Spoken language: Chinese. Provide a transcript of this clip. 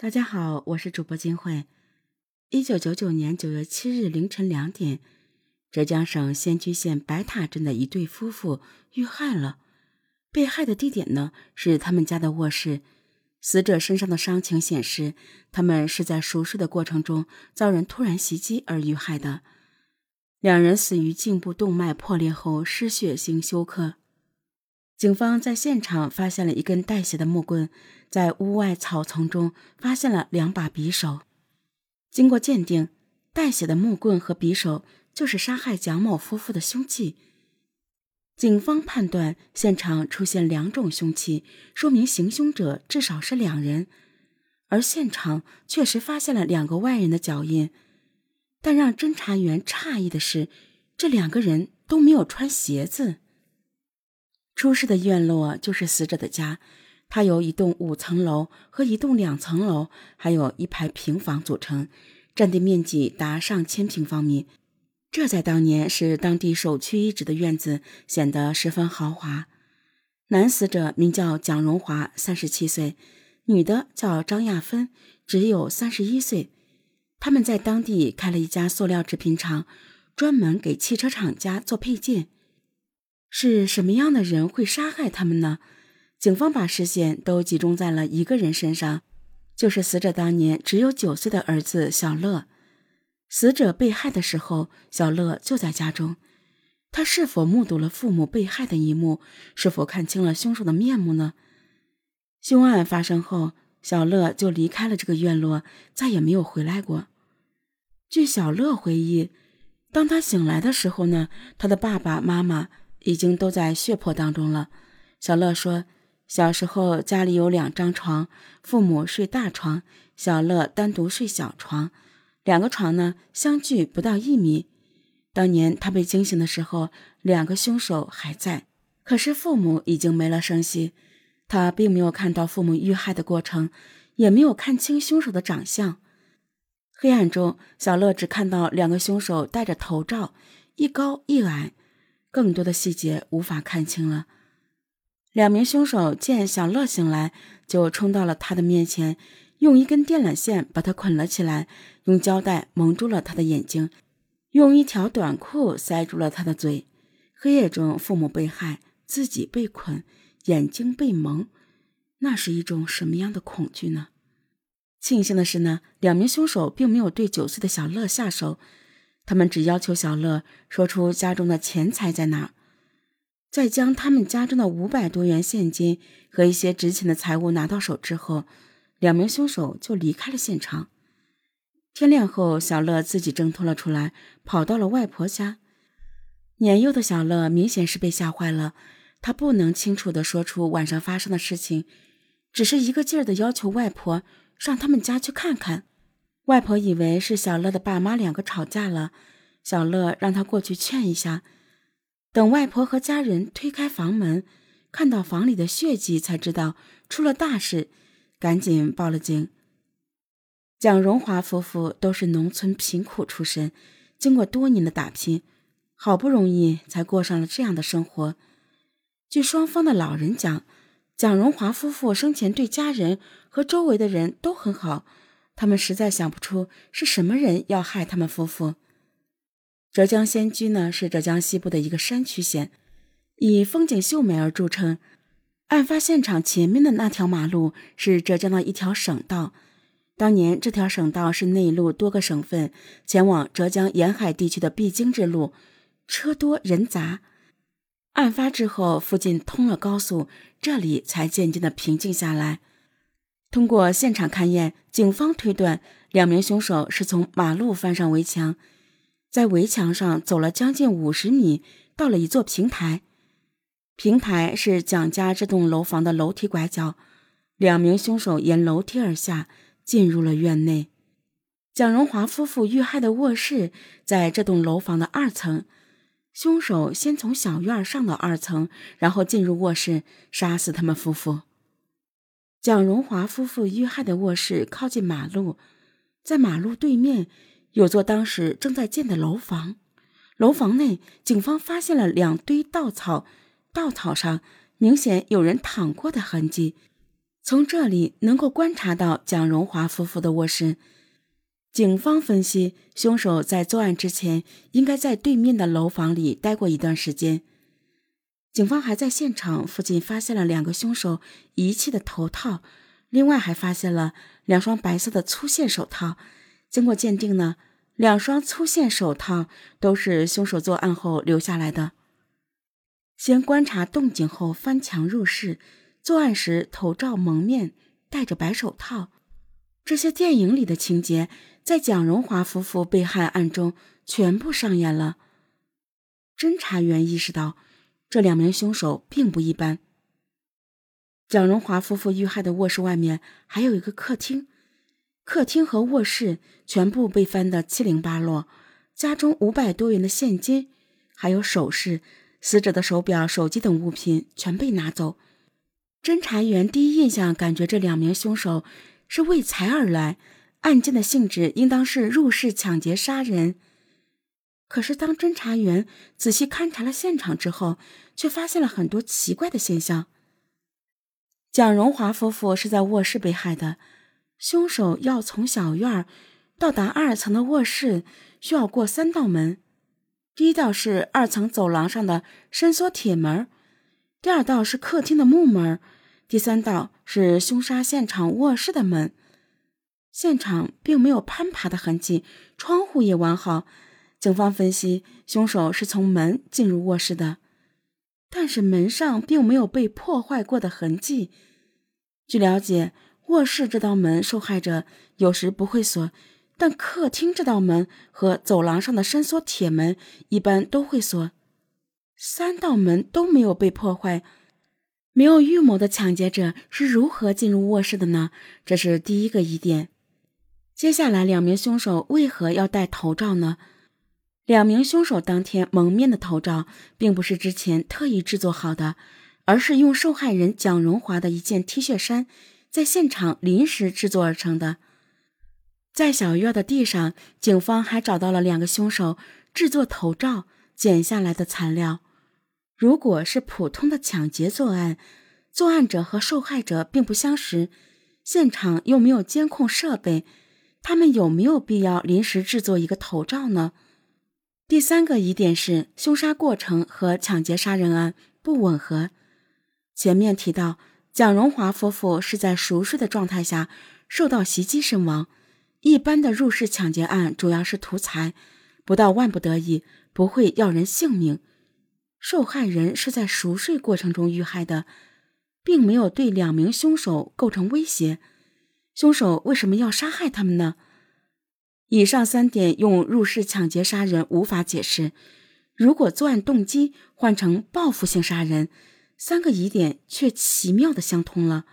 大家好，我是主播金慧。一九九九年九月七日凌晨两点，浙江省仙居县白塔镇的一对夫妇遇害了。被害的地点呢是他们家的卧室。死者身上的伤情显示，他们是在熟睡的过程中遭人突然袭击而遇害的。两人死于颈部动脉破裂后失血性休克。警方在现场发现了一根带血的木棍，在屋外草丛中发现了两把匕首。经过鉴定，带血的木棍和匕首就是杀害蒋某夫妇的凶器。警方判断现场出现两种凶器，说明行凶者至少是两人。而现场确实发现了两个外人的脚印，但让侦查员诧异的是，这两个人都没有穿鞋子。出事的院落就是死者的家，它由一栋五层楼和一栋两层楼，还有一排平房组成，占地面积达上千平方米。这在当年是当地首屈一指的院子，显得十分豪华。男死者名叫蒋荣华，三十七岁；女的叫张亚芬，只有三十一岁。他们在当地开了一家塑料制品厂，专门给汽车厂家做配件。是什么样的人会杀害他们呢？警方把视线都集中在了一个人身上，就是死者当年只有九岁的儿子小乐。死者被害的时候，小乐就在家中。他是否目睹了父母被害的一幕？是否看清了凶手的面目呢？凶案发生后，小乐就离开了这个院落，再也没有回来过。据小乐回忆，当他醒来的时候呢，他的爸爸妈妈。已经都在血泊当中了。小乐说，小时候家里有两张床，父母睡大床，小乐单独睡小床，两个床呢相距不到一米。当年他被惊醒的时候，两个凶手还在，可是父母已经没了声息。他并没有看到父母遇害的过程，也没有看清凶手的长相。黑暗中，小乐只看到两个凶手戴着头罩，一高一矮。更多的细节无法看清了。两名凶手见小乐醒来，就冲到了他的面前，用一根电缆线把他捆了起来，用胶带蒙住了他的眼睛，用一条短裤塞住了他的嘴。黑夜中，父母被害，自己被捆，眼睛被蒙，那是一种什么样的恐惧呢？庆幸的是呢，两名凶手并没有对九岁的小乐下手。他们只要求小乐说出家中的钱财在哪，在将他们家中的五百多元现金和一些值钱的财物拿到手之后，两名凶手就离开了现场。天亮后，小乐自己挣脱了出来，跑到了外婆家。年幼的小乐明显是被吓坏了，他不能清楚地说出晚上发生的事情，只是一个劲儿地要求外婆上他们家去看看。外婆以为是小乐的爸妈两个吵架了，小乐让他过去劝一下。等外婆和家人推开房门，看到房里的血迹，才知道出了大事，赶紧报了警。蒋荣华夫妇都是农村贫苦出身，经过多年的打拼，好不容易才过上了这样的生活。据双方的老人讲，蒋荣华夫妇生前对家人和周围的人都很好。他们实在想不出是什么人要害他们夫妇。浙江仙居呢，是浙江西部的一个山区县，以风景秀美而著称。案发现场前面的那条马路是浙江的一条省道，当年这条省道是内陆多个省份前往浙江沿海地区的必经之路，车多人杂。案发之后，附近通了高速，这里才渐渐的平静下来。通过现场勘验，警方推断两名凶手是从马路翻上围墙，在围墙上走了将近五十米，到了一座平台。平台是蒋家这栋楼房的楼梯拐角，两名凶手沿楼梯而下，进入了院内。蒋荣华夫妇遇害的卧室在这栋楼房的二层，凶手先从小院上到二层，然后进入卧室，杀死他们夫妇。蒋荣华夫妇遇害的卧室靠近马路，在马路对面有座当时正在建的楼房。楼房内，警方发现了两堆稻草，稻草上明显有人躺过的痕迹。从这里能够观察到蒋荣华夫妇的卧室。警方分析，凶手在作案之前应该在对面的楼房里待过一段时间。警方还在现场附近发现了两个凶手遗弃的头套，另外还发现了两双白色的粗线手套。经过鉴定呢，两双粗线手套都是凶手作案后留下来的。先观察动静后翻墙入室，作案时头罩蒙面，戴着白手套。这些电影里的情节，在蒋荣华夫妇被害案中全部上演了。侦查员意识到，这两名凶手并不一般。蒋荣华夫妇遇害的卧室外面还有一个客厅，客厅和卧室全部被翻得七零八落，家中五百多元的现金，还有首饰、死者的手表、手机等物品全被拿走。侦查员第一印象感觉这两名凶手。是为财而来，案件的性质应当是入室抢劫杀人。可是，当侦查员仔细勘察了现场之后，却发现了很多奇怪的现象。蒋荣华夫妇是在卧室被害的，凶手要从小院到达二层的卧室，需要过三道门。第一道是二层走廊上的伸缩铁门，第二道是客厅的木门。第三道是凶杀现场卧室的门，现场并没有攀爬的痕迹，窗户也完好。警方分析，凶手是从门进入卧室的，但是门上并没有被破坏过的痕迹。据了解，卧室这道门受害者有时不会锁，但客厅这道门和走廊上的伸缩铁门一般都会锁，三道门都没有被破坏。没有预谋的抢劫者是如何进入卧室的呢？这是第一个疑点。接下来，两名凶手为何要戴头罩呢？两名凶手当天蒙面的头罩，并不是之前特意制作好的，而是用受害人蒋荣华的一件 T 恤衫在现场临时制作而成的。在小院的地上，警方还找到了两个凶手制作头罩剪下来的材料。如果是普通的抢劫作案，作案者和受害者并不相识，现场又没有监控设备，他们有没有必要临时制作一个头罩呢？第三个疑点是凶杀过程和抢劫杀人案不吻合。前面提到，蒋荣华夫妇是在熟睡的状态下受到袭击身亡，一般的入室抢劫案主要是图财，不到万不得已不会要人性命。受害人是在熟睡过程中遇害的，并没有对两名凶手构成威胁。凶手为什么要杀害他们呢？以上三点用入室抢劫杀人无法解释。如果作案动机换成报复性杀人，三个疑点却奇妙的相通了。